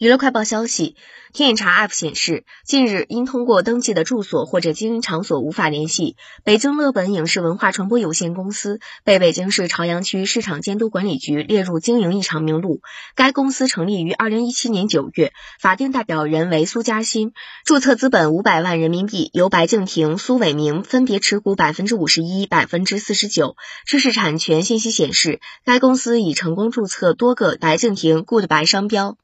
娱乐快报消息，天眼查 app 显示，近日因通过登记的住所或者经营场所无法联系，北京乐本影视文化传播有限公司被北京市朝阳区市场监督管理局列入经营异常名录。该公司成立于二零一七年九月，法定代表人为苏嘉欣，注册资本五百万人民币，由白敬亭、苏伟明分别持股百分之五十一、百分之四十九。知识产权信息显示，该公司已成功注册多个白敬亭 good 白商标。